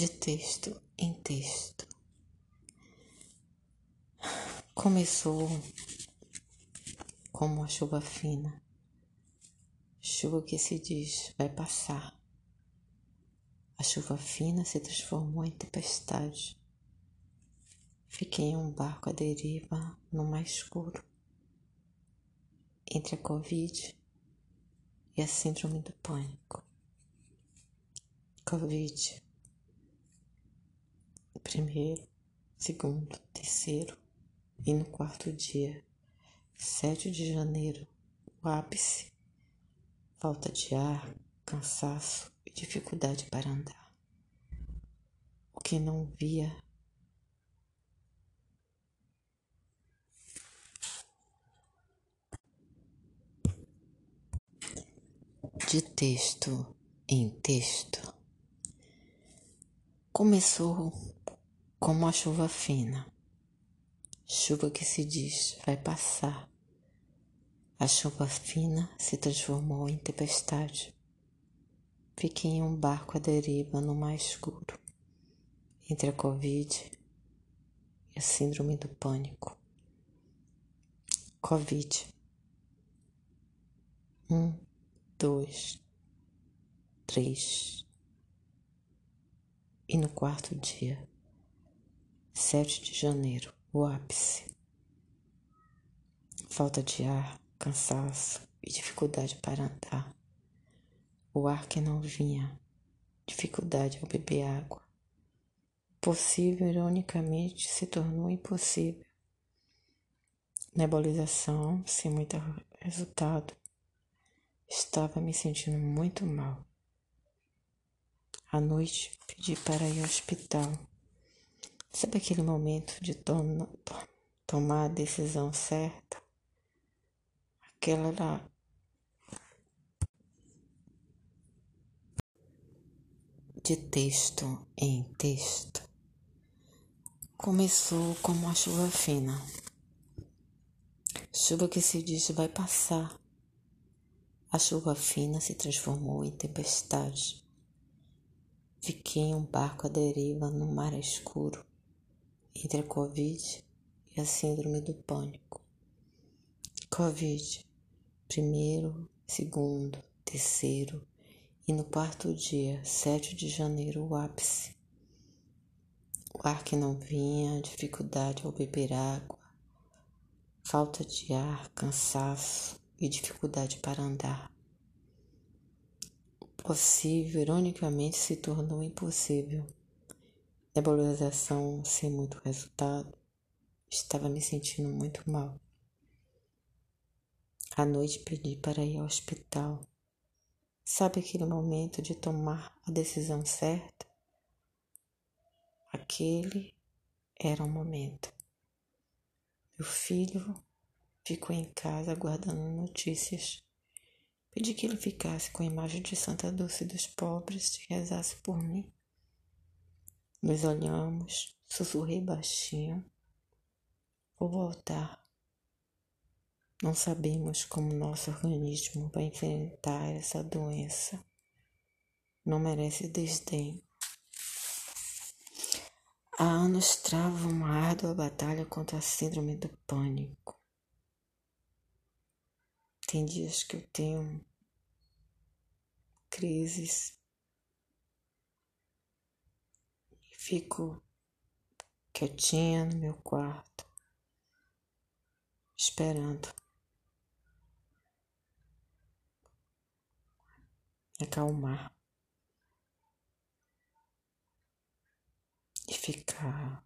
de texto em texto. Começou como uma chuva fina, chuva que se diz vai passar. A chuva fina se transformou em tempestade. Fiquei em um barco à deriva no mar escuro, entre a Covid e a Síndrome do Pânico. Covid. Primeiro, segundo, terceiro e no quarto dia, 7 de janeiro, o ápice, falta de ar, cansaço e dificuldade para andar. O que não via de texto em texto começou como a chuva fina, chuva que se diz vai passar. A chuva fina se transformou em tempestade. Fiquei em um barco à deriva no mar escuro, entre a Covid e a Síndrome do Pânico. Covid. Um, dois, três. E no quarto dia, 7 de janeiro, o ápice. Falta de ar, cansaço e dificuldade para andar. O ar que não vinha, dificuldade ao beber água. Possível, ironicamente, se tornou impossível. Nebulização sem muito resultado. Estava me sentindo muito mal. À noite, pedi para ir ao hospital. Sabe aquele momento de to tomar a decisão certa? Aquela lá. De texto em texto. Começou como uma chuva fina. Chuva que se diz vai passar a chuva fina se transformou em tempestade. Fiquei em um barco à deriva no mar escuro, entre a Covid e a Síndrome do Pânico. Covid, primeiro, segundo, terceiro e no quarto dia, 7 de janeiro, o ápice. O ar que não vinha, dificuldade ao beber água, falta de ar, cansaço, e dificuldade para andar. O possível, ironicamente, se tornou impossível. Nebulização sem muito resultado. Estava me sentindo muito mal. À noite pedi para ir ao hospital. Sabe aquele momento de tomar a decisão certa? Aquele era o momento. Meu filho ficou em casa aguardando notícias. Pedi que ele ficasse com a imagem de Santa Dulce dos pobres e rezasse por mim. Nos olhamos, sussurrei baixinho. Vou voltar. Não sabemos como nosso organismo vai enfrentar essa doença. Não merece desdém. Há anos trava uma árdua batalha contra a síndrome do pânico. Tem dias que eu tenho crises e fico quietinha no meu quarto, esperando acalmar e ficar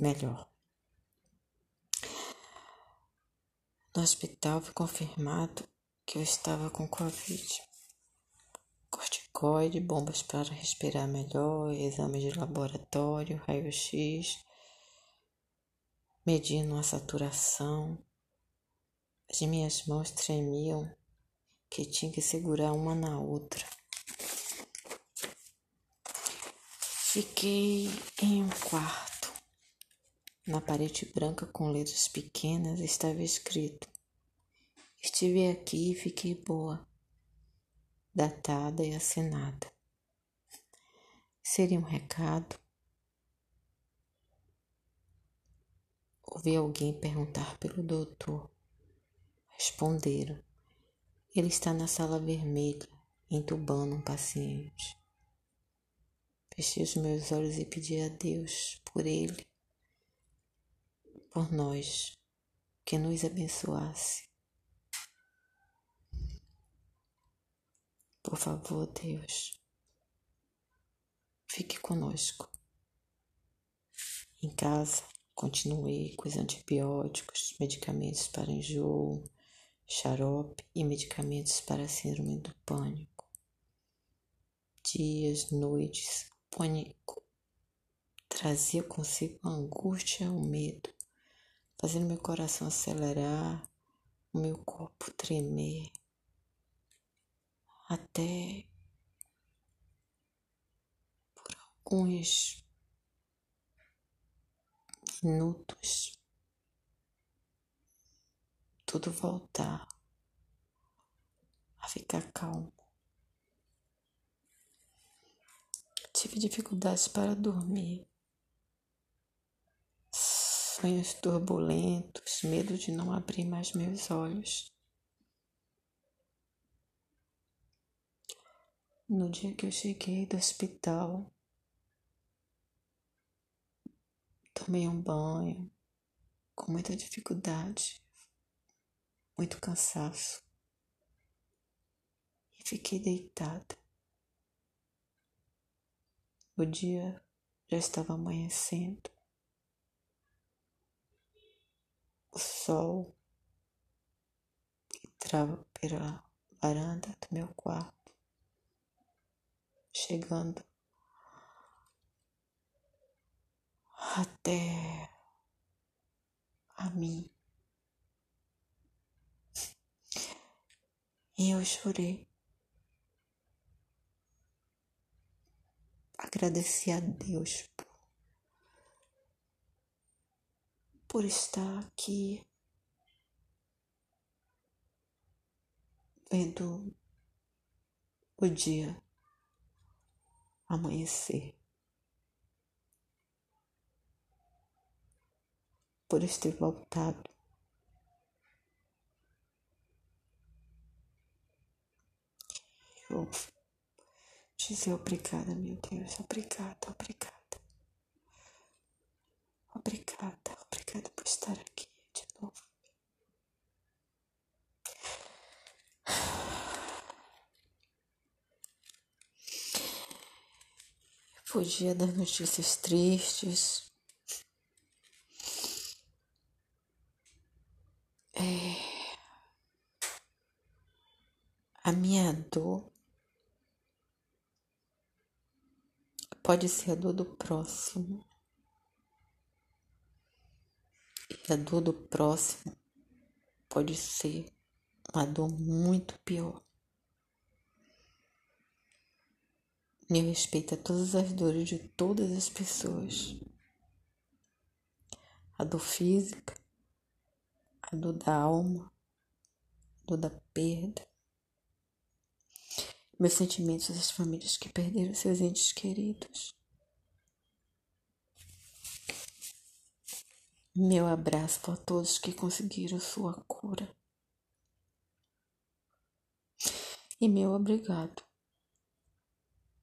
melhor. No hospital foi confirmado que eu estava com Covid. Corticoide, bombas para respirar melhor, exame de laboratório, raio-x, medindo a saturação. As minhas mãos tremiam, que tinha que segurar uma na outra. Fiquei em um quarto na parede branca com letras pequenas estava escrito: Estive aqui e fiquei boa. Datada e assinada. Seria um recado? Ouvi alguém perguntar pelo doutor. Responderam. Ele está na sala vermelha, entubando um paciente. Fechei os meus olhos e pedi a Deus por ele, por nós, que nos abençoasse. Por favor, Deus, fique conosco. Em casa, continuei com os antibióticos, medicamentos para enjoo, xarope e medicamentos para síndrome do pânico. Dias, noites, pânico trazia consigo a angústia, o medo, fazendo meu coração acelerar, o meu corpo tremer até por alguns minutos tudo voltar a ficar calmo. Tive dificuldades para dormir, sonhos turbulentos, medo de não abrir mais meus olhos. No dia que eu cheguei do hospital, tomei um banho com muita dificuldade, muito cansaço e fiquei deitada. O dia já estava amanhecendo. O sol entrava pela varanda do meu quarto chegando até a mim. E eu chorei. Agradeci a Deus por, por estar aqui vendo o dia amanhecer. Por eu ter voltado. Eu dizer obrigada, meu Deus, obrigada, obrigada. Obrigada, obrigada por estar aqui de novo. Fugia das notícias tristes. É... A minha dor pode ser a dor do próximo. E a dor do próximo pode ser uma dor muito pior. Eu respeito todas as dores de todas as pessoas. A dor física, a dor da alma, a dor da perda. Meus sentimentos das famílias que perderam seus entes queridos. Meu abraço para todos que conseguiram sua cura. E meu obrigado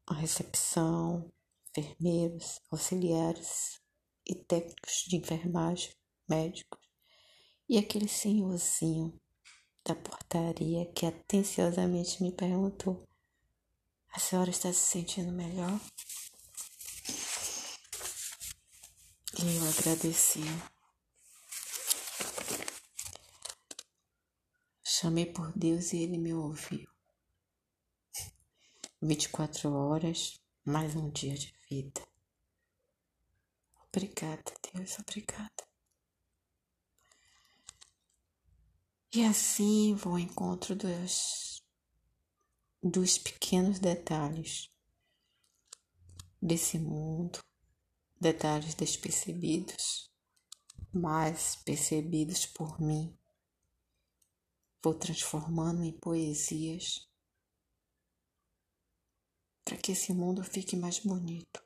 a recepção, enfermeiros, auxiliares e técnicos de enfermagem, médicos, e aquele senhorzinho da portaria que atenciosamente me perguntou: A senhora está se sentindo melhor? E eu agradeci. Chamei por Deus e ele me ouviu. 24 horas, mais um dia de vida. Obrigada, Deus, obrigada. E assim vou ao encontro dos, dos pequenos detalhes desse mundo, detalhes despercebidos, mas percebidos por mim. Vou transformando em poesias para que esse mundo fique mais bonito.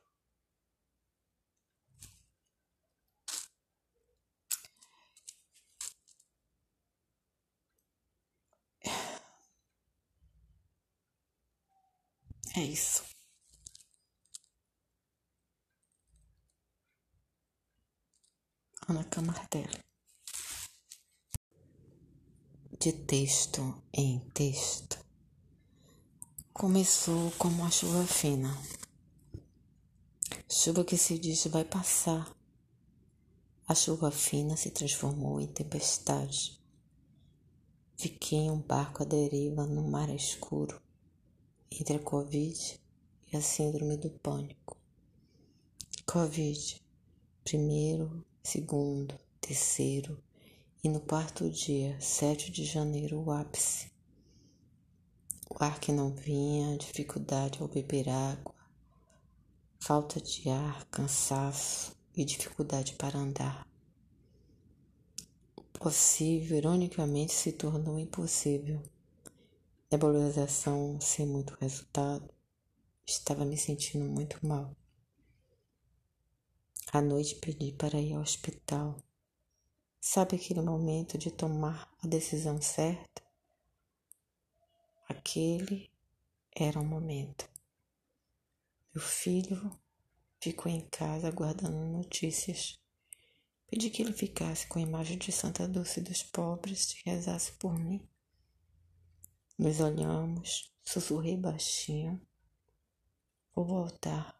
É isso. Ana Camardelli. De texto em texto. Começou como uma chuva fina. Chuva que se diz vai passar. A chuva fina se transformou em tempestade. Fiquei em um barco à deriva no mar escuro entre a Covid e a Síndrome do Pânico. Covid, primeiro, segundo, terceiro e no quarto dia, 7 de janeiro, o ápice. O ar que não vinha, dificuldade ao beber água, falta de ar, cansaço e dificuldade para andar. O possível, ironicamente, se tornou impossível nebulização sem muito resultado, estava me sentindo muito mal. À noite pedi para ir ao hospital. Sabe aquele momento de tomar a decisão certa? Aquele era o momento. Meu filho ficou em casa aguardando notícias. Pedi que ele ficasse com a imagem de Santa Dulce dos pobres e rezasse por mim. Nos olhamos, sussurrei baixinho. Vou voltar.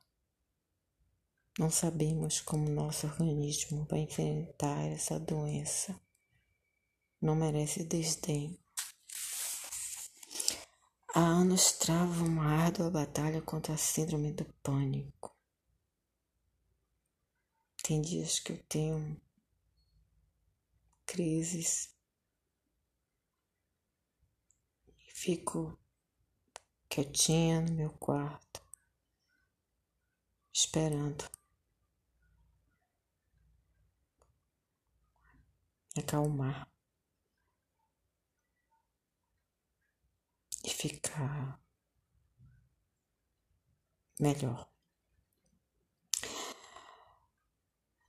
Não sabemos como nosso organismo vai enfrentar essa doença. Não merece desdém. Há anos trava uma árdua batalha contra a síndrome do pânico. Tem dias que eu tenho crises Fico quietinha no meu quarto, esperando acalmar e ficar melhor.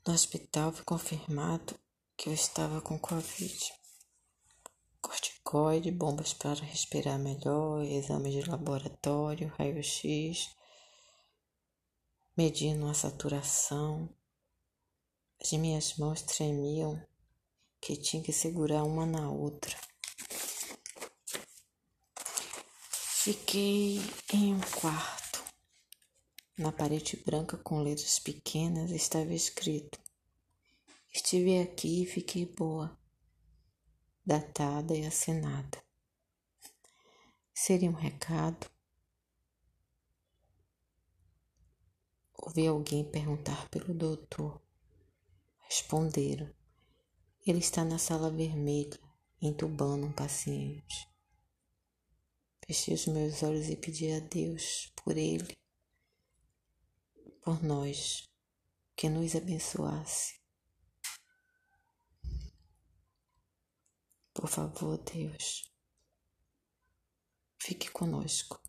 No hospital foi confirmado que eu estava com Covid corticoide, bombas para respirar melhor, exames de laboratório, raio-x, medindo a saturação. As minhas mãos tremiam, que tinha que segurar uma na outra. Fiquei em um quarto. Na parede branca com letras pequenas estava escrito: Estive aqui e fiquei boa datada e assinada. Seria um recado? Ouvi alguém perguntar pelo doutor. Responderam. Ele está na sala vermelha, entubando um paciente. Fechei os meus olhos e pedi a Deus por ele, por nós, que nos abençoasse. Por favor, Deus, fique conosco.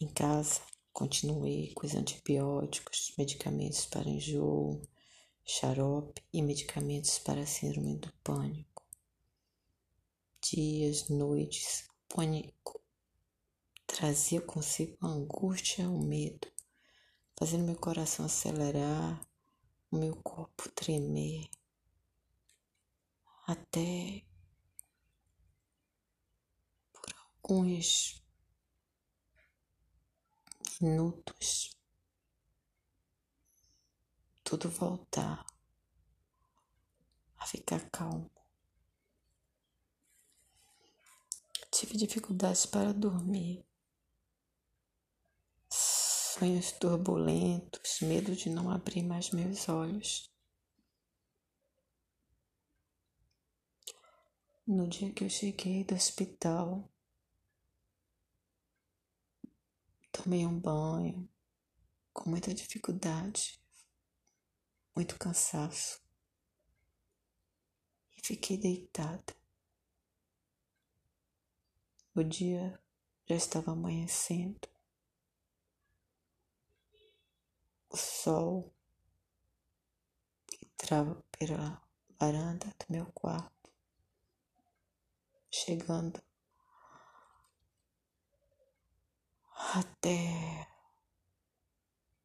Em casa, continuei com os antibióticos, medicamentos para enjoo, xarope e medicamentos para síndrome do pânico. Dias, noites, pânico trazia consigo a angústia, o medo, fazendo meu coração acelerar, o meu corpo tremer até por alguns minutos tudo voltar a ficar calmo. Tive dificuldades para dormir, sonhos turbulentos, medo de não abrir mais meus olhos. No dia que eu cheguei do hospital, tomei um banho com muita dificuldade, muito cansaço e fiquei deitada. O dia já estava amanhecendo. O sol entrava pela varanda do meu quarto, chegando até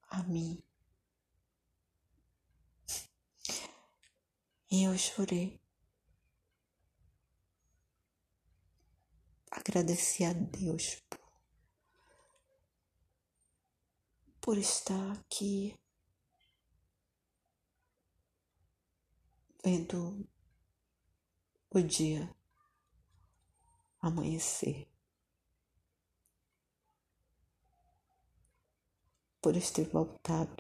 a mim. E eu chorei. Agradeci a Deus por, por estar aqui vendo o dia amanhecer. Por ter voltado.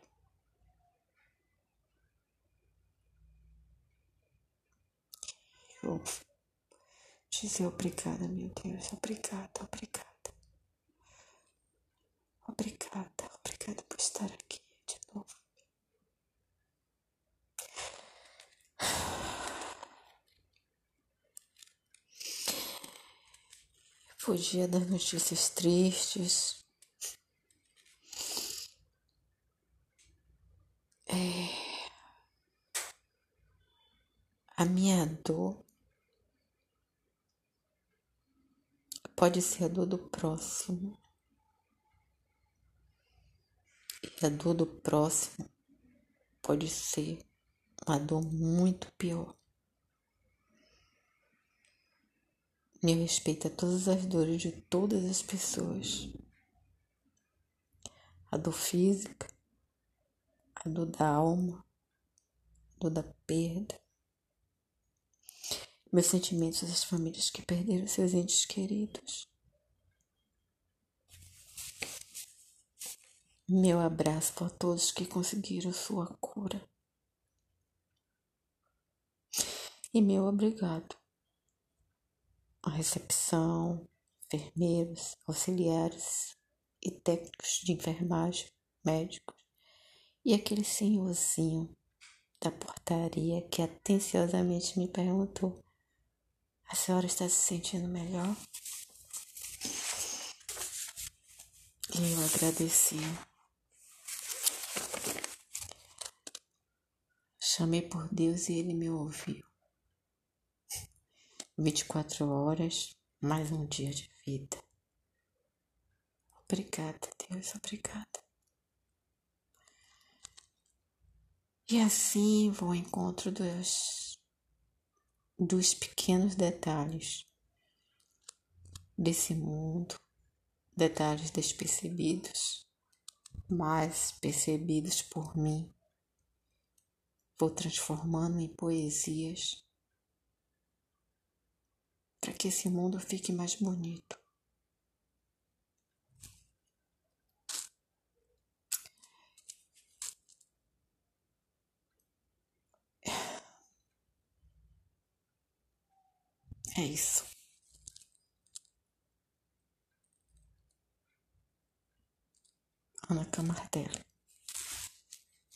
Dizer obrigada, meu Deus, obrigada, obrigada. Obrigada, obrigada por estar aqui de novo. Fugia das notícias tristes. É... A minha dor pode ser a dor do próximo. E a dor do próximo pode ser uma dor muito pior. Eu respeito a todas as dores de todas as pessoas. A dor física, a dor da alma, a dor da perda. Meus sentimentos das famílias que perderam seus entes queridos. Meu abraço para todos que conseguiram sua cura. E meu obrigado a recepção, enfermeiros, auxiliares e técnicos de enfermagem, médicos, e aquele senhorzinho da portaria que atenciosamente me perguntou: A senhora está se sentindo melhor? E eu agradeci. Chamei por Deus e ele me ouviu. 24 horas, mais um dia de vida. Obrigada, Deus, obrigada. E assim vou ao encontro dos, dos pequenos detalhes desse mundo, detalhes despercebidos, mas percebidos por mim. Vou transformando em poesias para que esse mundo fique mais bonito. É isso. Ana Camardelli.